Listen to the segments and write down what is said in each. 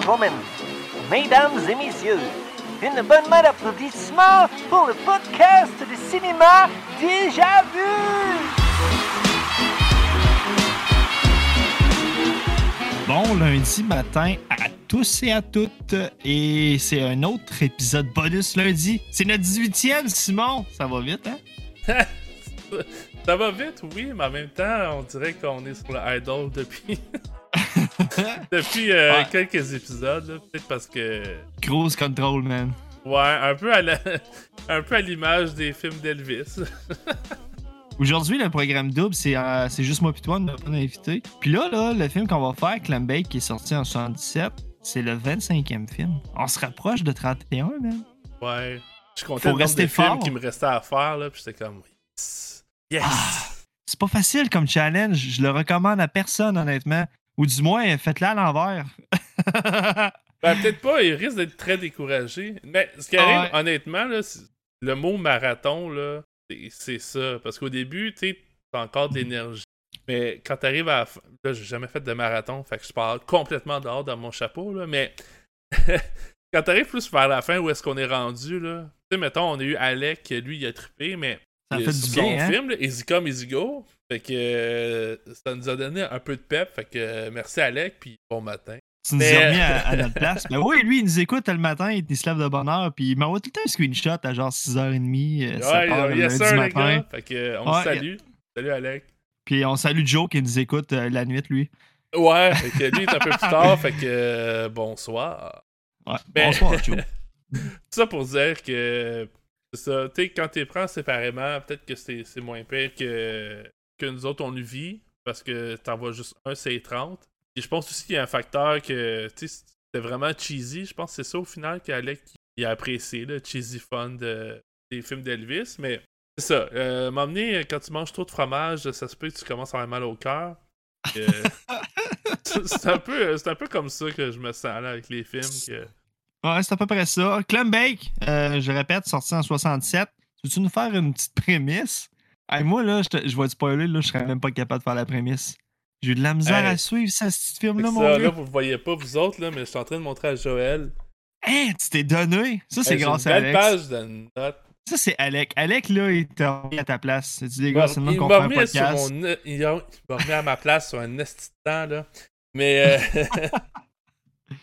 gentlemen, mesdames et messieurs, une bonne main d'applaudissements pour le podcast de cinéma Déjà Vu! Bon lundi matin à tous et à toutes. Et c'est un autre épisode bonus lundi. C'est notre 18e, Simon. Ça va vite, hein? Ça va vite, oui, mais en même temps, on dirait qu'on est sur le idol depuis. depuis euh, quelques épisodes, peut-être parce que. Cruise control, man. Ouais, un peu à la... un peu à l'image des films d'Elvis. Aujourd'hui, le programme double, c'est euh, juste moi et toi, on n'a pas d'invité. Puis là, là, le film qu'on va faire, Clambake, qui est sorti en 77, c'est le 25e film. On se rapproche de 31, man. Ouais. Je comptais Faut le rester fort. films qui me restait à faire, là, puis j'étais comme, yes! yes. Ah, c'est pas facile comme challenge. Je le recommande à personne, honnêtement. Ou du moins, faites-le à l'envers. ben, peut-être pas, il risque d'être très découragé. Mais ce qui arrive, honnêtement, là, le mot marathon, là, c'est ça. Parce qu'au début, tu t'as encore de l'énergie. Mais quand t'arrives à. Là, j'ai jamais fait de marathon, fait que je parle complètement dehors dans mon chapeau, là. Mais quand t'arrives plus vers la fin, où est-ce qu'on est rendu, là? Tu sais, mettons, on a eu Alec, lui, il a trippé, mais. Ça fait du son bien, hein? film, Easy Come, Easy Go. Fait que euh, ça nous a donné un peu de pep. Fait que euh, merci Alec, puis bon matin. Tu nous as remis à, notre place. Mais oui, lui, il nous écoute le matin, il se lève de bonne heure, puis il m'envoie tout le temps un screenshot à genre 6h30. Euh, ouais, il y a ça, les gars. Fait que, on salue. Salut Alec. Puis on salue Joe qui nous écoute la nuit, lui. Ouais, fait que lui, il est un peu plus tard, fait que bonsoir. Ouais, bonsoir, Joe. ça pour dire que c'est ça. Tu sais, quand tu les prends séparément, peut-être que c'est moins pire que, que nous autres, on vit. Parce que t'en vois juste un, c'est 30. Et je pense aussi qu'il y a un facteur que, tu sais, c'était vraiment cheesy. Je pense que c'est ça au final qu'Alec il a apprécié, le cheesy fun de, des films d'Elvis. Mais c'est ça. Euh, M'emmener, quand tu manges trop de fromage, ça se peut que tu commences à avoir mal au cœur. Euh, c'est un, peu, un peu comme ça que je me sens là, avec les films. Que Ouais, c'est à peu près ça. Clumbake, euh, je répète, sorti en 67. Veux-tu nous faire une petite prémisse? Moi, là, je, je vais te spoiler, là, je serais même pas capable de faire la prémisse. J'ai eu de la misère à suivre ça, ce film-là, mon ça, Là, vous le voyez pas, vous autres, là, mais je suis en train de montrer à Joël. Hein, tu t'es donné? Ça, c'est grâce à Alex. page de notes. Ça, c'est Alec. Alec, là, il t'a remis à ta place. Tu des gars, c'est le qu'on fait un podcast. Mon... Il m'a remis à ma place sur un esti temps, là. Mais... Euh...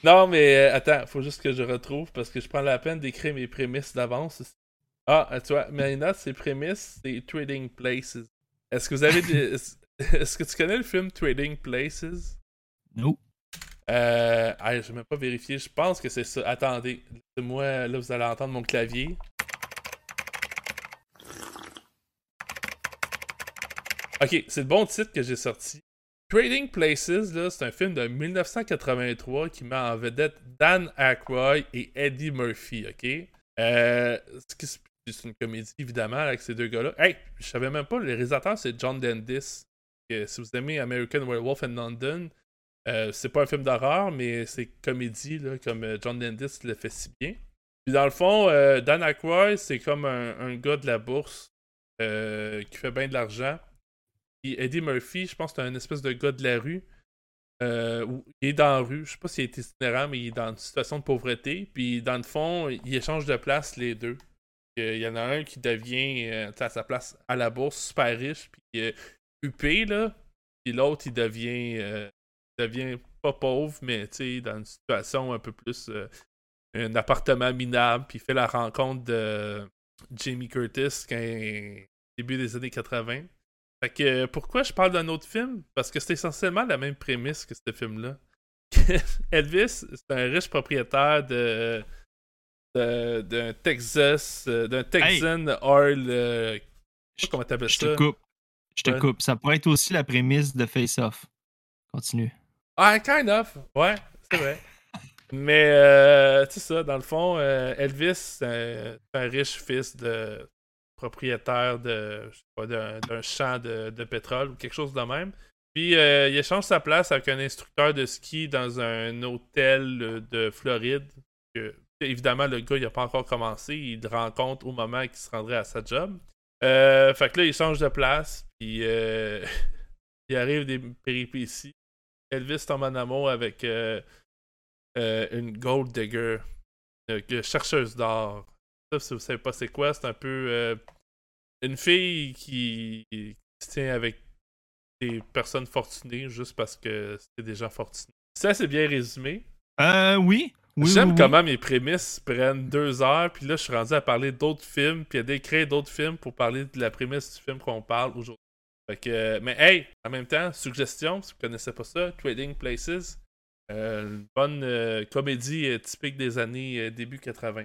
Non, mais euh, attends, faut juste que je retrouve parce que je prends la peine d'écrire mes prémices d'avance. Ah, tu vois, notes, ces prémices, c'est Trading Places. Est-ce que vous avez des... Est-ce que tu connais le film Trading Places? Non. Euh. je vais même pas vérifier. Je pense que c'est ça. Attendez. Moi, là, vous allez entendre mon clavier. Ok, c'est le bon titre que j'ai sorti. Trading Places, c'est un film de 1983 qui met en vedette Dan Aykroyd et Eddie Murphy, ok? Euh, c'est une comédie, évidemment, avec ces deux gars-là. Hey, je savais même pas, le réalisateur, c'est John Landis. si vous aimez American Werewolf in London, euh, c'est pas un film d'horreur, mais c'est comédie, là, comme euh, John Landis le fait si bien. Puis dans le fond, Dan Aykroyd, c'est comme un, gars de la bourse qui fait bien de l'argent. Eddie Murphy, je pense que c'est un espèce de gars de la rue. Euh, il est dans la rue, je sais pas s'il est itinérant, mais il est dans une situation de pauvreté. Puis dans le fond, il échange de place les deux. Il y en a un qui devient euh, à sa place à la bourse super riche, puis euh, UP, là. Puis l'autre, il devient, euh, devient pas pauvre, mais dans une situation un peu plus. un appartement minable, puis il fait la rencontre de Jamie Curtis quand, début des années 80. Fait que pourquoi je parle d'un autre film? Parce que c'est essentiellement la même prémisse que ce film-là. Elvis, c'est un riche propriétaire de d'un Texas, euh, d'un Texan oil. Euh, je sais comment t'appelles ça. Je te coupe. Je te coupe. Ça pourrait être aussi la prémisse de Face Off. Continue. Ah, kind of. Ouais, c'est vrai. Mais, euh, tu sais ça, dans le fond, Elvis, c'est un, riche fils de propriétaire de, d'un, champ de, pétrole ou quelque chose de même. Puis euh, il échange sa place avec un instructeur de ski dans un hôtel de Floride. Que, évidemment, le gars, il n'a pas encore commencé. Il le rencontre au moment qu'il se rendrait à sa job. Euh, fait que là, il change de place. Puis euh, il arrive des péripéties. Elvis tombe en amour avec euh, une gold digger, une chercheuse d'or. Ça, si vous savez pas c'est quoi, c'est un peu une fille qui, qui se tient avec des personnes fortunées juste parce que c'est des gens fortunés. Ça, c'est bien résumé. Euh, oui. Oui J'aime oui, oui. comment mes prémices prennent deux heures, puis là, je suis rendu à parler d'autres films, puis à décrire d'autres films pour parler de la prémisse du film qu'on parle aujourd'hui. Fait que, mais hey, en même temps, suggestion, si vous connaissez pas ça, Trading Places, euh, une bonne euh, comédie euh, typique des années euh, début 80.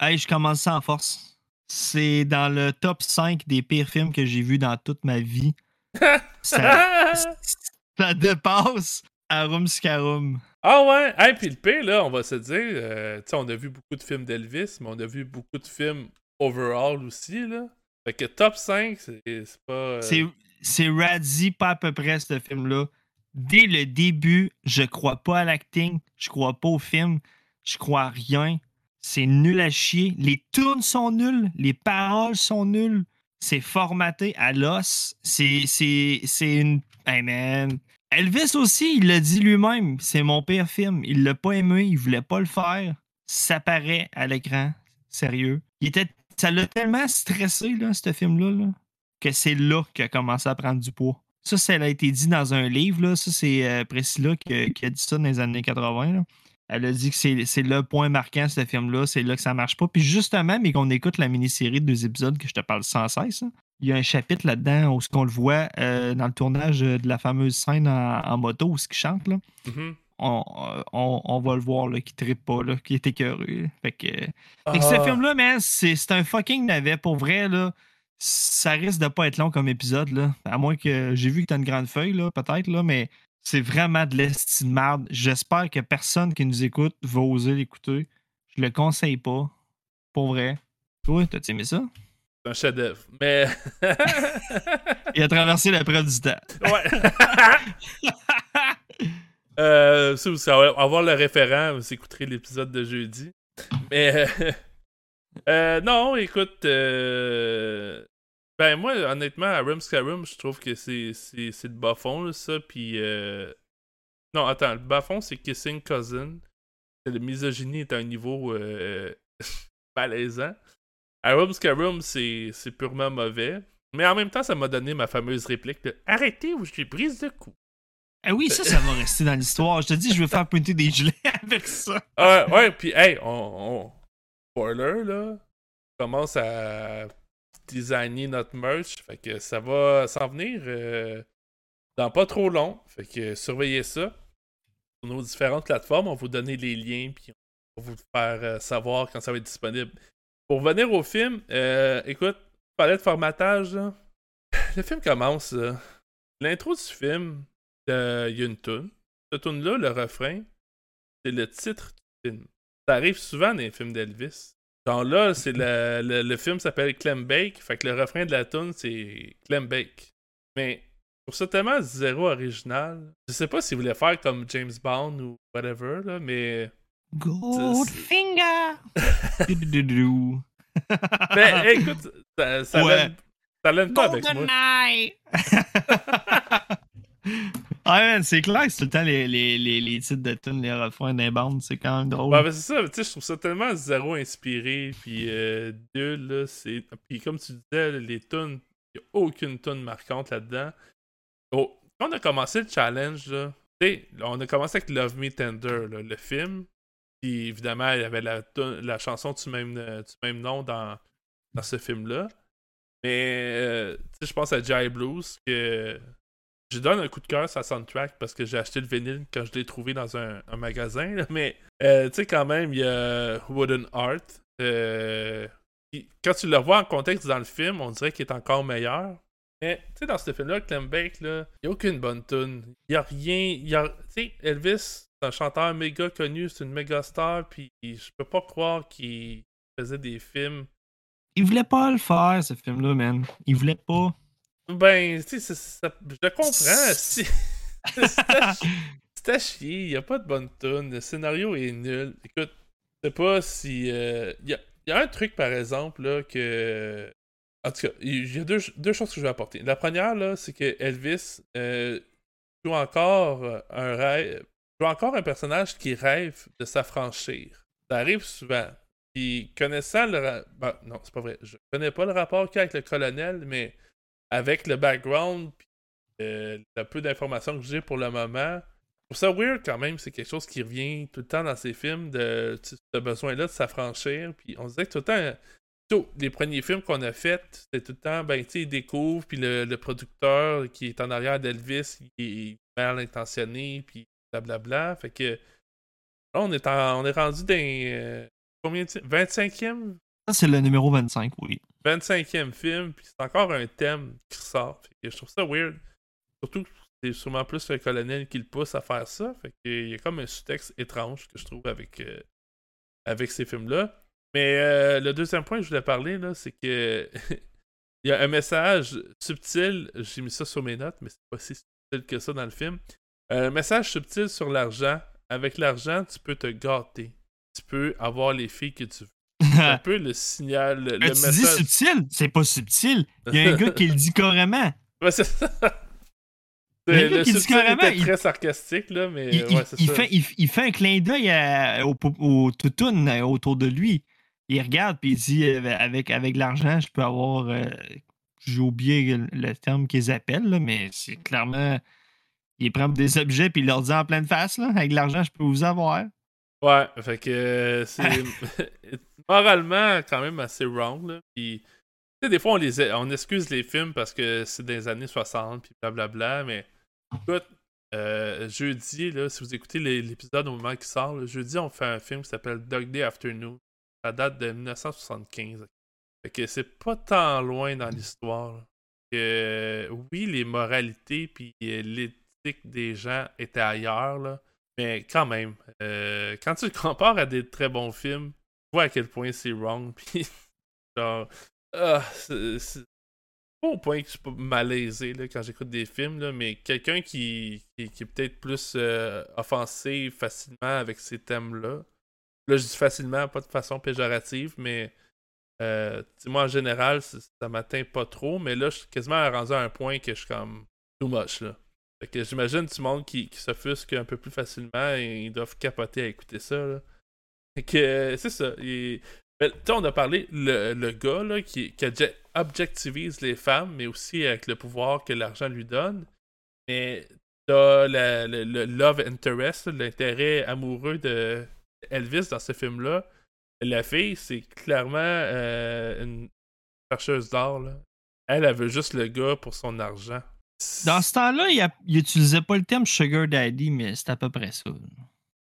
Hey, je commence ça en force. C'est dans le top 5 des pires films que j'ai vus dans toute ma vie. Ça, ça dépasse Arum Scarum. Ah ouais, hey, puis le pire, là, on va se dire, euh, tu sais, on a vu beaucoup de films d'Elvis, mais on a vu beaucoup de films overall aussi, là. Fait que top 5, c'est pas... euh, C'est- Radzi, pas à peu près, ce film-là. Dès le début, je crois pas à l'acting, je crois pas au film, je crois à rien. C'est nul à chier. Les tunes sont nulles, les paroles sont nulles. C'est formaté à l'os. C'est une. Hey man. Elvis aussi, il l'a dit lui-même. C'est mon pire film. Il l'a pas aimé, il voulait pas le faire. Ça paraît à l'écran. Sérieux. Il était, ça l'a tellement stressé, là, ce film-là. Là que c'est là qu'il a commencé à prendre du poids. Ça, ça a été dit dans un livre. Là. Ça, c'est euh, Priscilla qui, a- dit ça dans les années 80. là. Elle a dit que c'est le point marquant, ce film-là. C'est là que ça marche pas. Puis justement, mais qu'on écoute la mini-série de deux épisodes que je te parle sans cesse, là, il y a un chapitre là-dedans où ce qu'on le voit euh, dans le tournage de la fameuse scène en, en moto où ce qu'il chante. Là. mhm. On, on, on va le voir là, qui trippe pas, là, qui est écœuré. Fait que, fait que ce Ah. film-là, man, c'est c'est un fucking navet. Pour vrai, là, ça risque de pas être long comme épisode, là. À moins que j'ai vu que t'as une grande feuille, là, peut-être, là, mais c'est vraiment de l'estime de marde. J'espère que personne qui nous écoute va oser l'écouter. Je le conseille pas. Pour vrai. Toi, t'as aimé ça? C'est un chef-d'œuvre. Mais. Il a traversé la preuve du temps. ouais. euh, ça, vous avoir le référent, vous écouterez l'épisode de jeudi. Mais. euh, euh, non, écoute. euh, ben, moi, honnêtement, à Rum Skyrim, je trouve que c'est c'est- c'est le bas fond, là, ça. Puis. Non, attends, le bas fond, c'est Kissing Cousin. Le misogynie est à un niveau malaisant. À Rum Skyrim, c'est purement mauvais. Mais en même temps, ça m'a donné ma fameuse réplique de Arrêtez ou je suis prise de coup. Ah oui, ça, ça va rester dans l'histoire. Je te dis, je vais faire pointer des gelées avec ça. Ah, ouais, puis hey, on, on- Spoiler, là. On commence à designer notre merch. Fait que ça va s'en venir euh, dans pas trop long. Fait que surveillez ça. Sur nos différentes plateformes, on va vous donner les liens, puis on va vous faire euh, savoir quand ça va être disponible. Pour venir au film, euh, écoute, palais de formatage. Le film commence. L'intro du film, euh, il y a une tune. Cette tune-là, le refrain, c'est le titre du film. Ça arrive souvent dans les films d'Elvis. Genre là, c'est le, le, film s'appelle Clem Bake, fait que le refrain de la tune c'est Clem Bake. Mais pour ça tellement zéro original. Je sais pas s'il voulait faire comme James Bond ou whatever là, mais Goldfinger! Mais hey, écoute, ça, ça Ouais. l'aime- pas avec moi. GoldenEye! ah, man, c'est clair que c'est tout le temps les, les, les, les titres de tunes, les refrains des bandes, c'est quand même drôle. Ouais, ben c'est ça, tu sais, je trouve ça tellement zéro inspiré, puis euh, nul, là, c'est... Puis comme tu disais, les tunes, il a aucune tune marquante là-dedans. Oh, quand on a commencé le challenge, là, tu sais, on a commencé avec Love Me Tender, là, le film, puis évidemment, il y avait la, la chanson du même, euh, du même nom dans, dans ce film-là. Mais, euh, je pense à Jai Blues, que je donne un coup de cœur à sa soundtrack parce que j'ai acheté le vinyle quand je l'ai trouvé dans un, un magasin. Mais, euh, tu sais, quand même, il y a Wooden Heart. quand tu le vois en contexte dans le film, on dirait qu'il est encore meilleur. Mais, tu sais, dans ce film-là, Clem Bake, il n'y a aucune bonne tune. Il n'y a rien. Y a, tu sais, Elvis, un chanteur méga connu, c'est une méga star, puis je peux pas croire qu'il faisait des films. Il voulait pas le faire, ce film-là, man. Il voulait pas. Ben, tu sais, je le comprends. C'était chier, il n'y a pas de bonne tune, le scénario est nul. Écoute, je sais pas si. euh, Il y, a, y a un truc, par exemple, là, que. En tout cas, il y a deux, deux choses que je vais apporter. La première, là, c'est que Elvis euh, joue encore un rêve. Joues encore un personnage qui rêve de s'affranchir. Ça arrive souvent. Puis connaissant le. ra- ben, non, c'est pas vrai. Je connais pas le rapport qu'il y a avec le colonel, mais avec le background, puis euh, le peu d'informations que j'ai pour le moment, je trouve ça weird quand même. C'est quelque chose qui revient tout le temps dans ces films, de ce besoin-là de s'affranchir. Puis on se disait que tout le temps. Les premiers films qu'on a faits, c'était tout le temps, ben, tu sais, ils découvrent, puis le, le producteur qui est en arrière d'Elvis, il est mal intentionné, puis blablabla. Fait que là, on est, en- on est rendu dans. euh, combien de 25e Ça, c'est le numéro 25, oui. 25e film, puis c'est encore un thème qui ressort. Fait que je trouve ça weird. Surtout que c'est sûrement plus le colonel qui le pousse à faire ça. Fait qu'il y a comme un sous-texte étrange que je trouve avec, euh, avec ces films-là. Mais euh, le deuxième point que je voulais parler, là, c'est que il y a un message subtil. J'ai mis ça sur mes notes, mais c'est pas si subtil que ça dans le film. Un message subtil sur l'argent. Avec l'argent, tu peux te gâter. Tu peux avoir les filles que tu veux. C'est un peu le signal, le, Mais tu dis message. subtil, c'est pas subtil. Il y a un gars qui le dit carrément. Ouais, c'est ça. Le Le qui dit carrément, était il- très sarcastique, là, mais Il, ouais, il- ça. fait, il, fait un clin d'œil au, au toutoun euh, autour de lui. Il regarde puis il dit euh, avec, avec l'argent, je peux avoir. euh, J'ai oublié le, le terme qu'ils appellent, là, mais c'est clairement. Il prend des objets puis il leur dit en pleine face, là, avec l'argent, je peux vous avoir. Ouais, fait que euh, c'est moralement quand même assez wrong, là. Puis, des fois, on, les, on excuse les films parce que c'est des années 60, puis blablabla, mais écoute, euh, jeudi, là, si vous écoutez les- l'épisode au moment qui sort, jeudi, on fait un film qui s'appelle Dog Day Afternoon. Ça date de 1975. Fait que c'est pas tant loin dans l'histoire. Que, oui, les moralités puis euh, l'éthique des gens étaient ailleurs, là. Mais quand même, euh, quand tu le compares à des très bons films, tu vois à quel point c'est wrong. Puis, genre, ah, c'est pas au point que je suis malaisé là, quand j'écoute des films, là, mais quelqu'un qui, qui, est peut-être plus euh, offensé facilement avec ces thèmes-là. Là, je dis facilement, pas de façon péjorative, mais euh, moi en général, ça m'atteint pas trop, mais là, je suis quasiment rendu à un point que je suis comme too much là. Fait que j'imagine tout le monde qui, qui s'offusque un peu plus facilement et ils doivent capoter à écouter ça. Là. Que euh, c'est ça. Il- mais, sais, on a parlé le, le gars là, qui, qui obje- objectivise les femmes, mais aussi avec le pouvoir que l'argent lui donne. Mais t'as le, le love interest, l'intérêt amoureux de Elvis dans ce film-là. La fille, c'est clairement euh, une chercheuse là. Elle, elle veut juste le gars pour son argent. Dans ce temps-là, il, a- il utilisait pas le terme Sugar Daddy, mais c'est à peu près ça.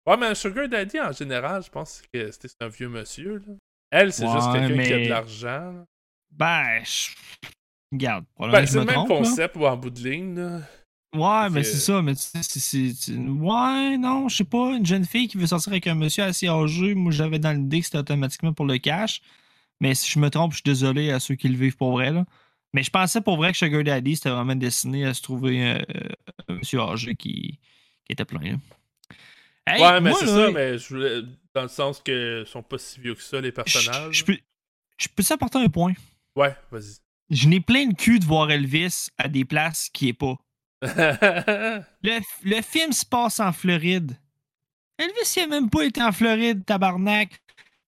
Ouais, mais un Sugar Daddy, en général, je pense que c'était un vieux monsieur. Là. Elle, c'est juste quelqu'un qui a de l'argent. là. Ben, je... regarde. Ben, c'est le me même trompe, concept ou en bout de ligne. là. Ouais, mais Fait- c'est ça, mais tu sais, c'est- Ouais, non, je sais pas, une jeune fille qui veut sortir avec un monsieur assez âgé, moi j'avais dans l'idée que c'était automatiquement pour le cash. Mais si je me trompe, je suis désolé à ceux qui le vivent pour vrai, là. Mais je pensais pour vrai que Sugar Daddy, c'était vraiment destiné à se trouver euh, un monsieur âgé qui, qui était plein, là. Hey, ouais, mais c'est là, ça, mais je voulais- dans le sens que sont pas si vieux que ça, les personnages. Je peux, je peux apporter un point. Ouais, vas-y. Je n'ai plein de cul de voir Elvis à des places qui est pas. Le, le film se passe en Floride. Elvis, il a même pas été en Floride, tabarnak.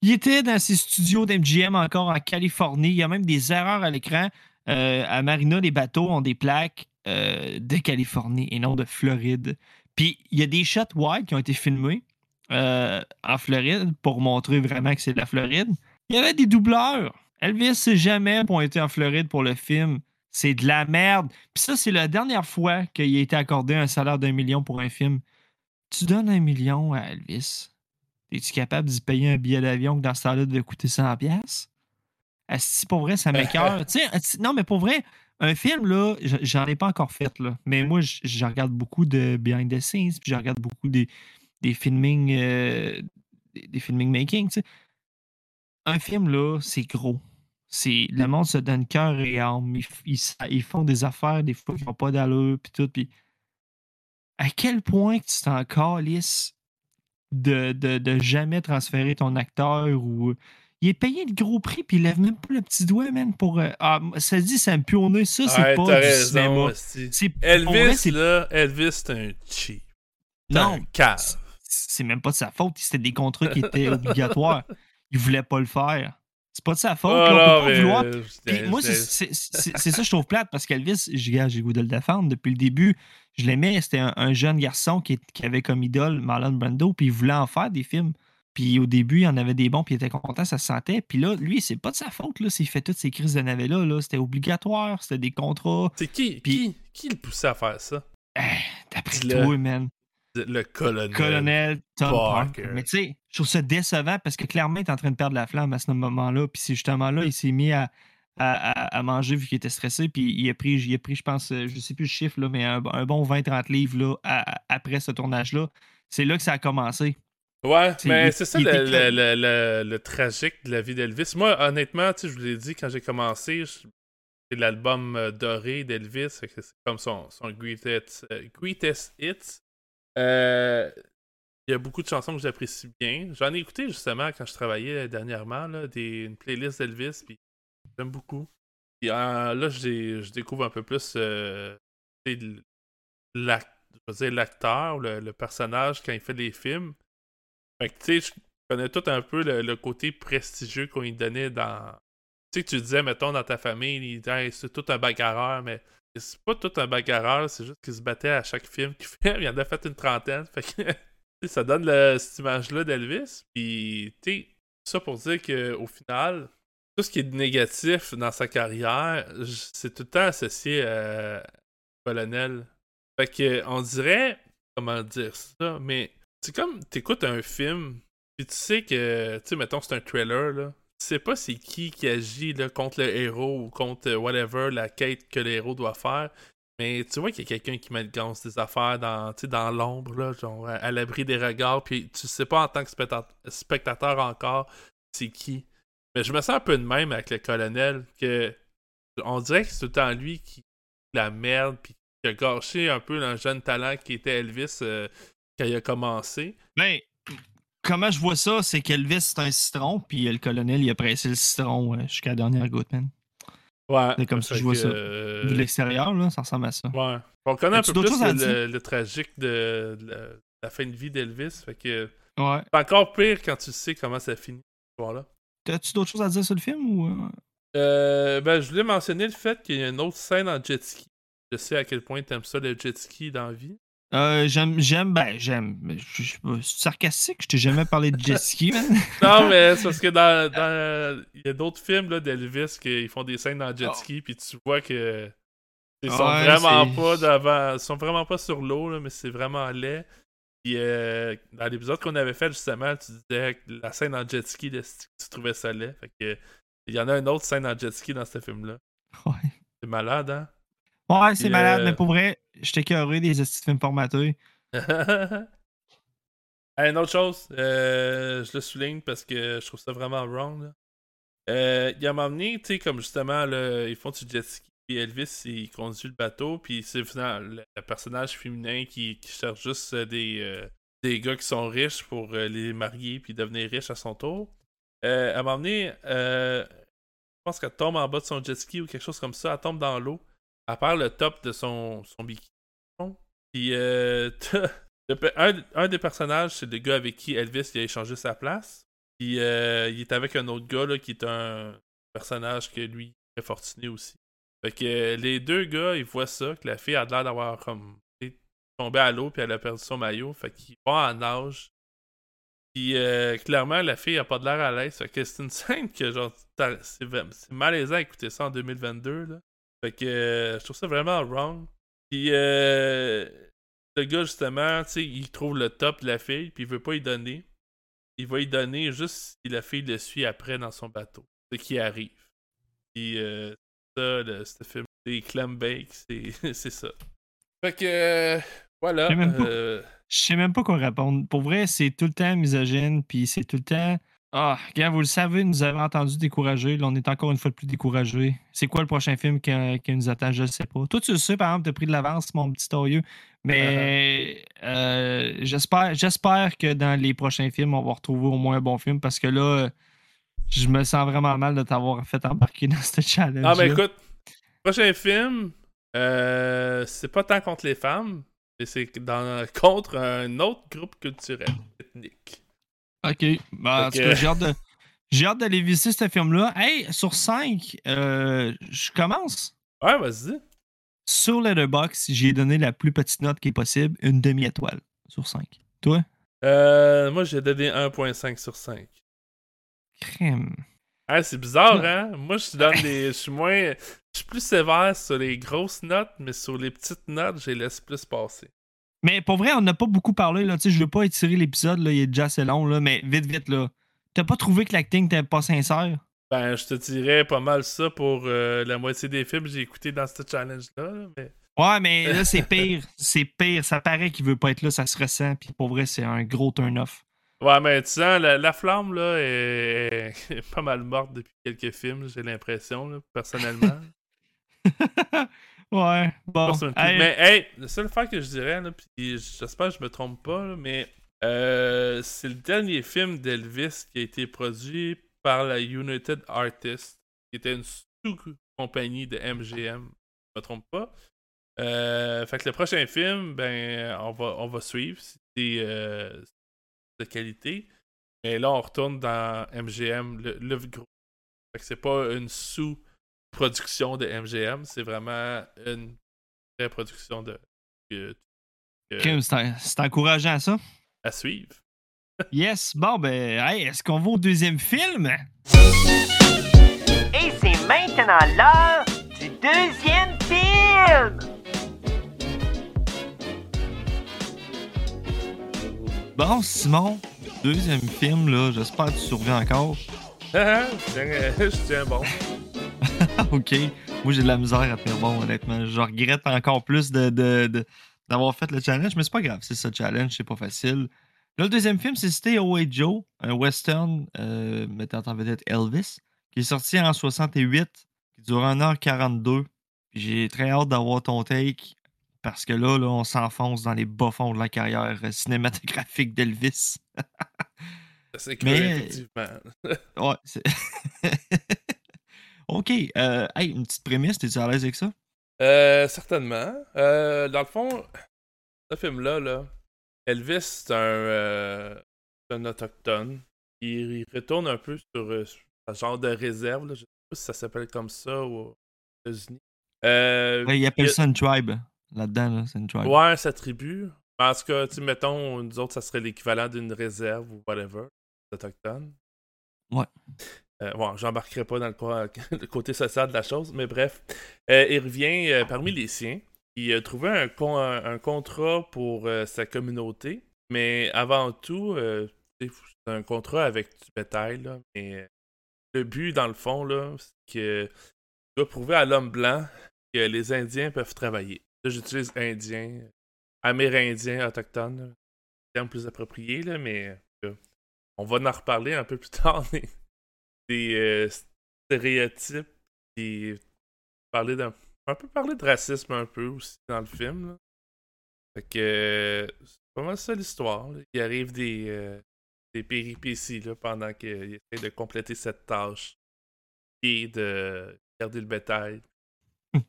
Il était dans ses studios d'MGM encore en Californie. Il y a même des erreurs à l'écran. Euh, à Marina, les bateaux ont des plaques euh, de Californie et non de Floride. Puis il y a des shots wide qui ont été filmés euh, en Floride pour montrer vraiment que c'est de la Floride. Il y avait des doubleurs. Elvis s'est jamais pointé en Floride pour le film. C'est de la merde. Puis ça, c'est la dernière fois qu'il a été accordé un salaire d'un million pour un film. Tu donnes un million à Elvis. Es-tu capable d'y payer un billet d'avion que dans ce temps-là devait coûter 100$? Si pour vrai, ça m'écœure. Tu sais, asti- non, mais pour vrai, un film, là, j'en ai pas encore fait, là. Mais moi, je regarde beaucoup de behind the scenes, puis je regarde beaucoup des, des filming, euh, des, des filming making, tu sais. Un film, là, c'est gros. C'est, le monde se donne cœur et âme. Ils, ils font des affaires, des fois, qui n'ont pas d'allure, puis tout. Puis à quel point que tu t'en calisses de, de, de jamais transférer ton acteur ou. Il est payé le gros prix, puis il lève même pas le petit doigt, man, pour. euh, ah, ça se dit, ça me pionner. Ça, c'est Ouais, pas du raison, cinéma. C'est, Elvis, vrai, là, Elvis, c'est un cheap. Non, un c'est- même pas de sa faute. C'était des contrats qui étaient obligatoires. Il voulait pas le faire. C'est pas de sa faute. Oh, là, on peut pas mais, vouloir. Puis moi, c'est ça que je trouve plate parce qu'Elvis, j'ai j'ai goût de le défendre depuis le début. Je l'aimais. C'était un, un jeune garçon qui, qui avait comme idole Marlon Brando, puis il voulait en faire des films. Puis au début, il y en avait des bons, puis il était content, ça se sentait. Puis là, lui, c'est pas de sa faute là, s'il fait toutes ces crises de navet-là. Là. C'était obligatoire, c'était des contrats. C'est qui, Puis- qui, qui le poussait à faire ça? Eh, D'après Dis-le. toi, man. Le colonel. Colonel Tom Parker. Parker. Mais tu sais, je trouve ça décevant parce que clairement, il est en train de perdre la flamme à ce moment-là. Puis c'est justement là, il s'est mis à, à, manger vu qu'il était stressé. Puis il a pris, il a pris je pense, euh, je sais plus le chiffre, là, mais un, un bon 20-30 livres là, à- après ce tournage-là. C'est là que ça a commencé. Ouais, mais c'est ça le, le, le- le- tragique de la vie d'Elvis. Moi, honnêtement, je vous l'ai dit quand j'ai commencé, c'est l'album euh, doré d'Elvis, c'est comme son, son greatest, euh, greatest hits. Euh, Il y a beaucoup de chansons que j'apprécie bien. J'en ai écouté justement quand je travaillais dernièrement, là, des, une playlist d'Elvis, puis j'aime beaucoup. Puis euh, là, je découvre un peu plus euh, l'acteur, le, le personnage quand il fait des films. Fait que, tu sais, je connais tout un peu le, le côté prestigieux qu'on lui donnait dans. Tu sais, tu disais, mettons, dans ta famille, Hey, c'est tout un bagarreur, mais c'est pas tout un bagarreur, c'est juste qu'il se battait à chaque film qu'il fait. Il en a fait une trentaine. Fait que, ça donne le- cette image-là d'Elvis. Puis, tu sais, ça pour dire qu'au final, tout ce qui est négatif dans sa carrière, c'est tout le temps associé à Colonel. Fait que, on dirait, comment dire ça, mais c'est comme t'écoutes un film, puis tu sais que, tu sais, mettons, c'est un trailer, là. Tu sais pas c'est qui qui agit contre le héros ou contre euh, whatever, la quête que le héros doit faire. Mais tu vois qu'il y a quelqu'un qui manigance des affaires dans, dans l'ombre, là, genre à, l'abri des regards, puis tu sais pas en tant que specta- spectateur encore c'est qui. Mais je me sens un peu de même avec le colonel, que on dirait que c'est tout le temps lui qui la merde, puis qui a gâché un peu un jeune talent qui était Elvis euh, quand il a commencé. Ben, comment je vois ça, c'est qu'Elvis, c'est un citron, puis le colonel, il a pressé le citron euh, jusqu'à la dernière goutte, man. Ouais. C'est comme ça que je vois ça. euh, De l'extérieur, là, ça ressemble à ça. Ouais. On connaît un peu plus le, le- tragique de, de la, de la fin de vie d'Elvis. Fait que Ouais. c'est encore pire quand tu sais comment ça finit. Voilà. T'as-tu d'autres choses à dire sur le film ou. euh? Euh, ben, je voulais mentionner le fait qu'il y a une autre scène en jet ski. Je sais à quel point t'aimes ça, le jet ski dans la vie. Euh, j'aime, j'aime, ben, j'aime. Je suis sarcastique, je t'ai jamais parlé de jet ski, man. Non, mais c'est parce que dans. dans- Il y a d'autres films là, d'Elvis qui font des scènes dans jet Oh. ski, puis tu vois que. Ils sont Ouais, vraiment pas devant. Ils sont vraiment pas sur l'eau, là, mais c'est vraiment laid. Puis euh, dans l'épisode qu'on avait fait justement, tu disais que la scène en jet ski, là, tu trouvais ça laid? Fait que. Il y en a une autre scène en jet ski dans ce film-là. Ouais. C'est malade, hein? Ouais, c'est malade, euh, mais pour vrai, j'étais curieux des estis de films formatés. Une autre chose, euh, je le souligne parce que je trouve ça vraiment wrong. là. Euh, il a m'emmené, tu sais, comme justement, là, ils font du jet ski, puis Elvis, il conduit le bateau, puis c'est le, le personnage féminin qui, qui cherche juste euh, des, euh, des gars qui sont riches pour euh, les marier puis devenir riches à son tour. Euh, elle m'a emmené, euh, je pense qu'elle tombe en bas de son jet ski ou quelque chose comme ça, elle tombe dans l'eau, elle perd le top de son, son bikini. Puis euh, un, un des personnages, c'est le gars avec qui Elvis a échangé sa place. Puis euh, il est avec un autre gars là, qui est un personnage que lui est fortuné aussi. Fait que les deux gars, ils voient ça, que la fille a l'air d'avoir comme tombé à l'eau puis elle a perdu son maillot. Fait qu'ils vont en nage. Puis euh, clairement, la fille a pas de l'air à l'aise. Fait que c'est une scène que genre c'est malaisant à écouter ça en 2022. Là. Fait que euh, je trouve ça vraiment wrong. Puis euh, le gars, justement, tu sais, il trouve le top de la fille, puis il veut pas y donner. Il va y donner juste si la fille le suit après dans son bateau. Ce qui arrive. Puis euh, ça, le, ce film, c'est Clam Bake, c'est c'est ça. Fait que euh, voilà. Euh, Je sais même pas quoi répondre. Pour vrai, c'est tout le temps misogyne, puis c'est tout le temps. Ah, gars, vous le savez, nous avons entendu décourager. Là, on est encore une fois de plus découragés. C'est quoi le prochain film qui, qui nous attend? Je le sais pas. Toi, tu le sais, par exemple, t'as pris de l'avance, mon petit torieux. Mais euh, j'espère, j'espère que dans les prochains films, on va retrouver au moins un bon film parce que là, je me sens vraiment mal de t'avoir fait embarquer dans ce challenge. Ah, ben écoute, prochain film, euh, c'est pas tant contre les femmes, Et c'est contre un autre groupe culturel, ethnique. Ok. Bah, en tout cas, j'ai hâte de. J'ai hâte d'aller visiter ce film-là. Hey, sur 5, euh, je commence. Ouais, vas-y. Sur Letterboxd, j'ai donné la plus petite note qui est possible, une demi-étoile sur 5. Toi? Euh, moi, j'ai donné 1.5 sur 5. Crème. C'est bizarre, hein? Moi, je donne des. Je suis moins. Je suis plus sévère sur les grosses notes, mais sur les petites notes, je les laisse plus passer. Mais pour vrai, on n'a pas beaucoup parlé, là. Tu sais, je veux pas étirer l'épisode, là. Il est déjà assez long, là. Mais vite, vite, là. T'as pas trouvé que l'acting n'était pas sincère? Ben, je te dirais pas mal ça pour euh, la moitié des films que j'ai écouté dans ce challenge-là. Mais... Ouais, mais là, c'est pire. c'est pire. Ça paraît qu'il veut pas être là, ça se ressent. Puis pour vrai, c'est un gros turn-off. Ouais, mais tu sens, la, flamme, là, est... pas mal morte depuis quelques films, j'ai l'impression, personnellement. ouais, bon. Mais, hey, le seul fait que je dirais, là, puis j'espère que je me trompe pas, mais euh, c'est le dernier film d'Elvis qui a été produit par la United Artists, qui était une sous-compagnie de MGM. Je me trompe pas. Euh, fait que le prochain film, ben, on va, on va suivre si c'est euh, de qualité. Mais là, on retourne dans MGM, le, le gros. Fait que c'est pas une sous-production de MGM, c'est vraiment une vraie production de. c'est encourageant ça. À suivre. yes, bon ben, hey, est-ce qu'on va au deuxième film? Et c'est maintenant l'heure du deuxième film! Bon, Simon, deuxième film, là, j'espère que tu surviens encore. je tiens bon. ok. Moi, j'ai de la misère à tenir bon, honnêtement. Je regrette encore plus de, de d'avoir fait le challenge, mais c'est pas grave, c'est ça, challenge, c'est pas facile. Là, le deuxième film, c'est Stay Away Joe, un western euh, mettant en vedette Elvis, qui est sorti en 68, qui dure 1h42. J'ai très hâte d'avoir ton take, parce que là, là on s'enfonce dans les bas-fonds de la carrière cinématographique d'Elvis. c'est clair, effectivement. ouais, c'est... OK. Euh, hey, une petite prémisse, t'es-tu à l'aise avec ça? Euh, certainement. Euh, dans le fond, ce film-là, là, Elvis, c'est un, euh, un autochtone. Il, retourne un peu sur, euh, un genre de réserve. Là. Je sais pas si ça s'appelle comme ça aux États-Unis. Il appelle ça une tribe. Là-dedans, c'est une tribe. Ouais, sa tribu. Parce que, tu mettons, nous autres, ça serait l'équivalent d'une réserve ou whatever, autochtone. Ouais. Euh, bon, j'embarquerai pas dans le, côté social de la chose, mais bref. Euh, il revient euh, parmi les siens. Il a trouvé un, contrat pour sa communauté, mais avant tout, c'est un contrat avec du bétail. mais le but, dans le fond, c'est qu'il doit prouver à l'homme blanc que les Indiens peuvent travailler. Là, j'utilise Indien, Amérindien, autochtone, terme plus approprié, mais on va en reparler un peu plus tard des euh, stéréotypes et parler d'un un peu parler de racisme un peu aussi dans le film. Fait que c'est pas mal ça l'histoire. Il arrive des, euh, des péripéties là, pendant qu'il essaie de compléter cette tâche et de garder le bétail.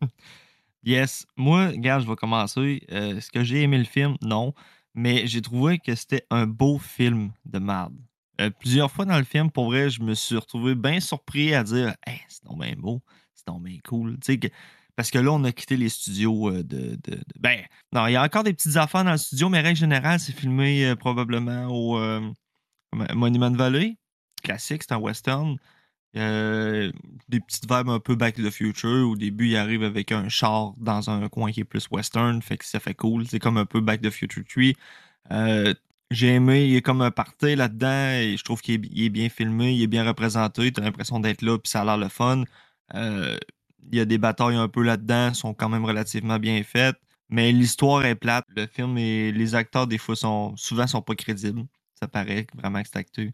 yes. Moi, regarde, je vais commencer. Euh, est-ce que j'ai aimé le film? Non. Mais j'ai trouvé que c'était un beau film de merde. Euh, plusieurs fois dans le film, pour vrai, je me suis retrouvé bien surpris à dire c'est donc bien beau, c'est donc bien cool. Parce que là, on a quitté les studios euh, de, Ben, non, il y a encore des petites affaires dans le studio, mais règle générale, c'est filmé euh, probablement au Monument Valley. Classique, c'est un western. des petites vibes un peu Back to the Future. Au début, il arrive avec un char dans un coin qui est plus western, fait que ça fait cool. C'est comme un peu Back to the Future 3. J'ai aimé, il est comme un party là-dedans et je trouve qu'il est, bien filmé, il est bien représenté, tu as l'impression d'être là puis ça a l'air le fun. Euh, il y a des batailles un peu là-dedans, sont quand même relativement bien faites, mais l'histoire est plate. Le film et les acteurs des fois sont souvent sont pas crédibles. Ça paraît vraiment que c'est acté.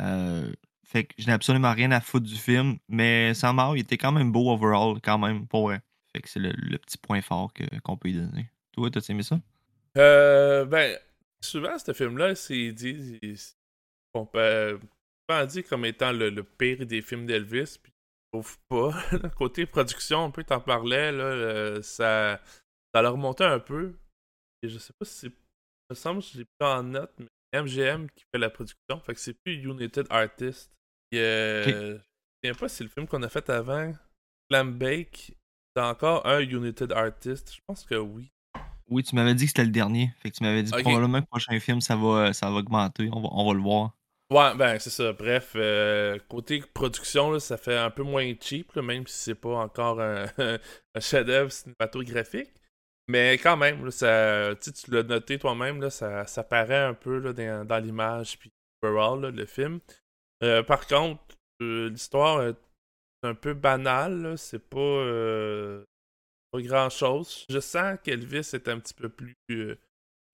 Euh, fait que je n'ai absolument rien à foutre du film, mais sans mort, il était quand même beau overall, quand même, pour vrai. Fait que c'est le, petit point fort qu'on peut y donner. Toi, t'as aimé ça? Euh, ben, souvent, ce film-là, c'est dit. On peut pas dit comme étant le, pire des films d'Elvis, puis trouve pas. Côté production, un peu, t'en parlais, là, ça, ça leur remontait un peu. je sais pas si c'est. Me semble que je l'ai pris en note, mais MGM qui fait la production. Fait que c'est plus United Artists. Et, euh, Je ne sais pas si c'est le film qu'on a fait avant. Clam Bake. C'est encore un United Artist. Je pense que oui. Oui, tu m'avais dit que c'était le dernier. Fait que tu m'avais dit Ok. probablement que le prochain film, ça va, ça va augmenter. On va, on va le voir. Ouais, ben c'est ça. Bref, euh, côté production, là, ça fait un peu moins cheap, là, même si c'est pas encore un, un chef-d'œuvre cinématographique. Mais quand même, là, ça, tu l'as noté toi-même, ça, ça paraît un peu là, dans, dans l'image, puis overall, là, le film. Euh, par contre, euh, l'histoire est un peu banale, c'est pas, pas grand-chose. Je sens qu'Elvis est un petit peu plus euh,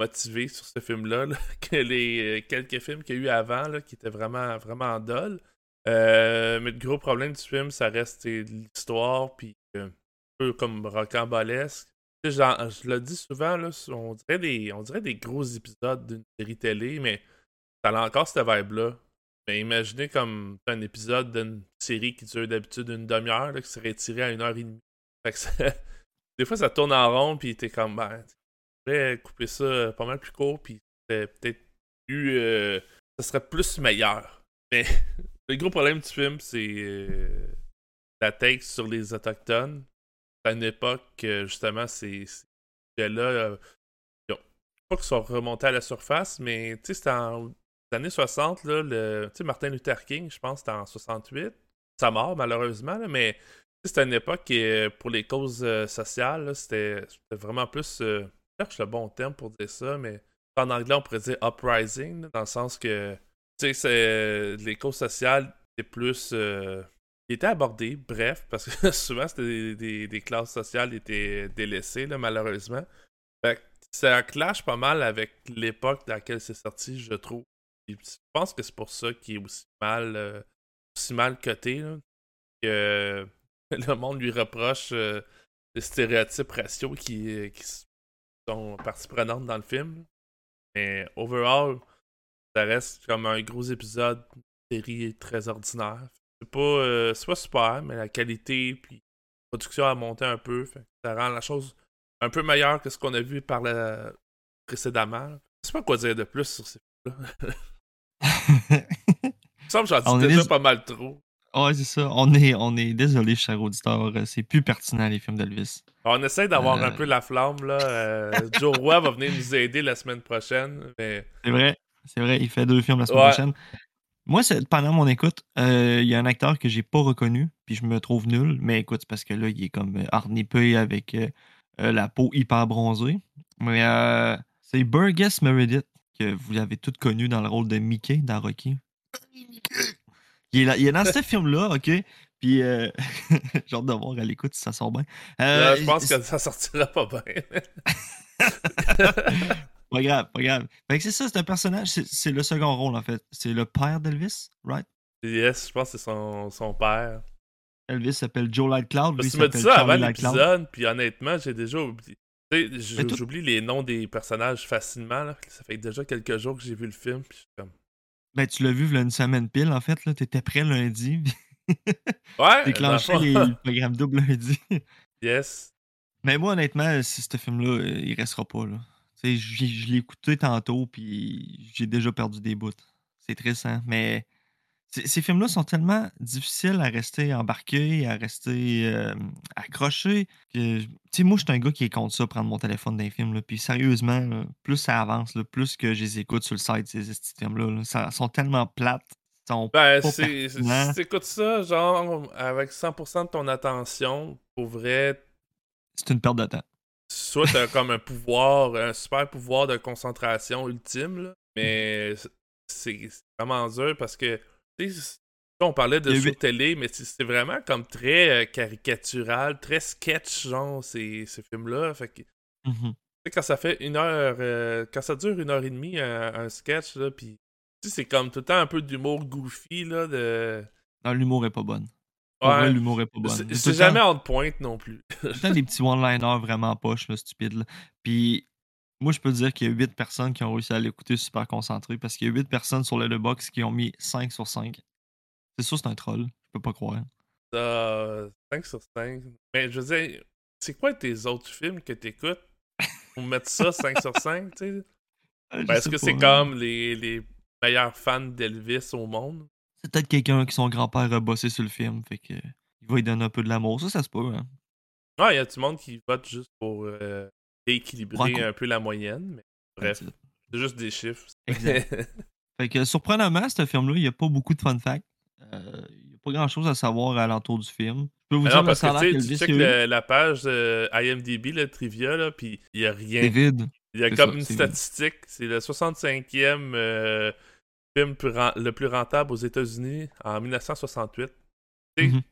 motivé sur ce film-là là, que les euh, quelques films qu'il y a eu avant, là, qui étaient vraiment, vraiment dol. Euh, mais le gros problème du film, ça reste l'histoire, puis un peu comme rocambolesque. Je le dis souvent, on, dirait des, on dirait des gros épisodes d'une série télé, mais ça a encore cette vibe-là. Mais imaginez comme un épisode d'une série qui dure d'habitude une demi-heure, qui serait tiré à une heure et demie. des fois, ça tourne en rond, puis t'es comme, ben, pourrais couper ça euh, pas mal plus court, puis peut-être plus. euh, ça serait plus meilleur. Mais le gros problème du film, c'est euh, la take sur les Autochtones. À une époque, justement, ces ces là euh, pas qu'ils sont remontés à la surface, mais tu sais, c'était en les années 60, là, le, tu sais, Martin Luther King, je pense, c'était en 68. Sa mort, malheureusement, là, mais c'était une époque qui, euh, pour les causes euh, sociales, c'était vraiment plus. euh, je cherche le bon terme pour dire ça, mais en anglais, on pourrait dire uprising, dans le sens que, tu c'est- les causes sociales étaient plus. euh, étaient abordées, bref, parce que souvent, c'était des, classes sociales qui étaient délaissées, malheureusement. Ça clash pas mal avec l'époque dans laquelle c'est sorti, je trouve. Je pense que c'est pour ça qu'il est aussi mal, euh, aussi mal coté, que le monde lui reproche euh, des stéréotypes raciaux qui, euh, qui sont partie prenante dans le film. Mais overall, ça reste comme un gros épisode, une série très ordinaire. C'est pas, euh, c'est pas super, mais la qualité puis la production a monté un peu. fait ça rend la chose un peu meilleure que ce qu'on a vu par la... précédemment. Je sais pas quoi dire de plus sur ces films-là. Il me semble que j'en dis déjà les- pas mal trop. Ouais, c'est ça. On est, on est désolé, cher auditeur. euh, C'est plus pertinent, les films d'Elvis. On essaie d'avoir Euh. un peu la flamme, là. Euh, Joe Roy va venir nous aider la semaine prochaine, mais... C'est vrai. C'est vrai, il fait deux films la semaine Ouais. prochaine. Moi, pendant mon écoute, euh, il y a un acteur que j'ai pas reconnu, puis je me trouve nul. Mais écoute, c'est parce que là, il est comme euh, harnipé avec euh, euh, la peau hyper bronzée. Mais euh, c'est Burgess Meredith, que vous avez tous connu dans le rôle de Mickey dans Rocky. Il est, là- il est dans ce film-là, OK? Puis, euh, j'ai hâte de voir à l'écoute si ça sort bien. Euh, je pense que ça sortira pas bien. Pas grave, pas grave. Fait que c'est ça, c'est un personnage, c'est le second rôle en fait. C'est le père d'Elvis, right? yes, je pense que c'est son, son père. Elvis s'appelle Joe Lightcloud, Parce tu dit s'appelle ça avant Charlie Lightcloud. l'épisode, puis honnêtement, j'ai déjà oublié. J'oublie les noms des personnages facilement, là. Ça fait déjà quelques jours que j'ai vu le film, puis je suis comme... Ben tu l'as vu v'là une semaine pile en fait, là, t'étais prêt lundi, Ouais! déclenché le les le programme double lundi. yes. Mais moi honnêtement, si ce film-là, euh, il restera pas là. Tu je l'ai écouté tantôt, puis j'ai déjà perdu des bouts. C'est triste, hein? Mais ces films-là sont tellement difficiles à rester embarqué, à rester euh, accroché. que- Tu sais, moi, je suis un gars qui est contre ça, prendre mon téléphone d'un film. Puis sérieusement, là, plus ça avance, là, plus que je les écoute sur le site, ces films-là, là, ça- sont tellement plates. Sont Ben, c'est... Si t'écoutes ça, genre, avec 100% de ton attention, pour vrai, C'est une perte de temps. soit t'as comme un pouvoir, un super pouvoir de concentration ultime, là, mais c'est vraiment dur parce que, on parlait de show télé, mais c'est vraiment comme très euh, caricatural, très sketch, genre, ces, ces films-là. Fait que, sais, quand ça fait une heure, euh, quand ça dure une heure et demie, un, un sketch, là, pis, tu sais, c'est comme tout le temps un peu d'humour goofy, là, de... Non, l'humour est pas bonne. Ouais. l'humour est pas bonne. C'est temps- jamais on point non plus. tout le temps des petits one-liners vraiment poches, là, stupides. Là. Puis moi, je peux te dire qu'il y a 8 personnes qui ont réussi à l'écouter super concentré parce qu'il y a 8 personnes sur le box qui ont mis 5 sur 5. C'est sûr, c'est un troll. Je peux pas croire. Ça, 5 sur 5. Mais je veux dire, c'est quoi tes autres films que t'écoutes? pour mettre ça 5 sur 5, tu sais? Ah, Ben, Est-ce sais que c'est hein. comme les, les meilleurs fans d'Elvis au monde? C'est peut-être quelqu'un qui son grand-père a bossé sur le film, fait que il va lui donner un peu de l'amour. Ça, ça se peut, hein. Ouais, il y a tout le monde qui vote juste pour euh, équilibrer un peu la moyenne, mais bref, c'est juste des chiffres. Exact. Fait que surprenamment, ce film-là, il n'y a pas beaucoup de fun facts. Euh, il n'y a pas grand-chose à savoir alentour du film. Je peux vous dire le parce que tu check le- la page euh, IMDB, le trivia, là, puis il n'y a C'est rien. vide. Il y a c'est comme ça, une c'est statistique, c'est le 65e euh, film plus le plus rentable aux États-Unis en 1968. Tu sais, Mhm.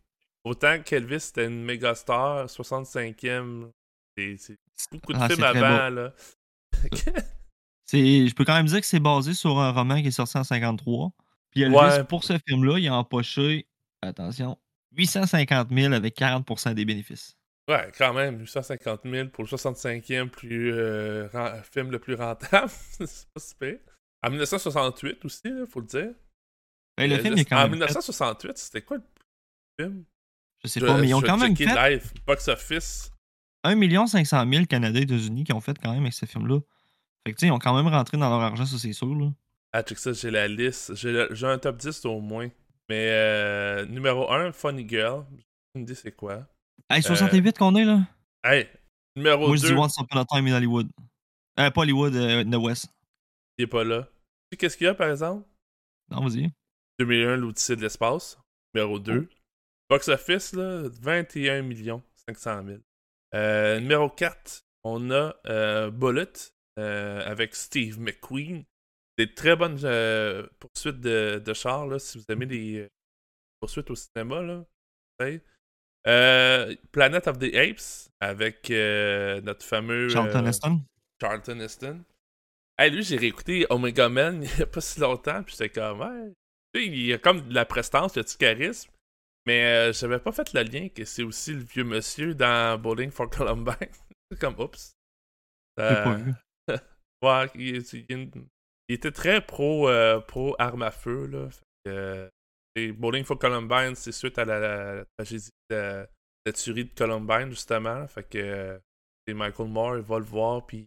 Autant qu'Elvis était une méga star, 65e, c'est beaucoup de Ah, films avant, là. Je peux quand même dire que c'est basé sur un roman qui est sorti en 53. Puis Elvis, Ouais. pour ce film-là, il a empoché, attention, 850 000 avec 40% des bénéfices. Ouais, quand même, 850 000 pour le 65e plus, euh, film le plus rentable. c'est pas super. En 1968 aussi, il faut le dire. Ben, le Euh, film, il est quand en même. fait- 1968, c'était quoi le film? je sais pas, mais ils ont quand même fait live, box office. 1 500 000 Canadiens et États-Unis qui ont fait quand même avec ce film-là. Fait que, tu sais, ils ont quand même rentré dans leur argent, ça, c'est sûr. Là. Ah, check ça, j'ai la liste. J'ai un top 10 au moins. Mais euh, numéro 1, Funny Girl. J'ai aucune idée c'est quoi? Hey, 68 qu'on est, là? Hey, numéro Moi, je dis 2, Once Upon a Time in Hollywood. Euh, pas Hollywood, euh, The West. il est pas là. Tu sais qu'est-ce qu'il y a par exemple? Non, vas-y. 2001, l'Odyssée de l'espace. Numéro 2. Oh. Box office, là, 21 millions 500 000. Euh, numéro 4, on a euh, Bullet euh, avec Steve McQueen. Des très bonnes poursuites de, de chars, là, si vous aimez les poursuites au cinéma. Là. Euh, Planet of the Apes avec euh, notre fameux Charlton euh, Heston. Charlton Heston. Hey, lui, j'ai réécouté Omega Man il n'y a pas si longtemps, puis j'étais comme, il a comme de la prestance, il a du charisme. Mais euh, j'avais pas fait le lien que c'est aussi le vieux monsieur dans Bowling for Columbine. c'est comme, oups. Euh, ouais, il, il- il était très pro, euh, pro arme à feu, là. Fait que, euh, et Bowling for Columbine, c'est suite à la, la- la tragédie de la, la tuerie de Columbine, justement. Fait que euh, et Michael Moore, il va le voir, puis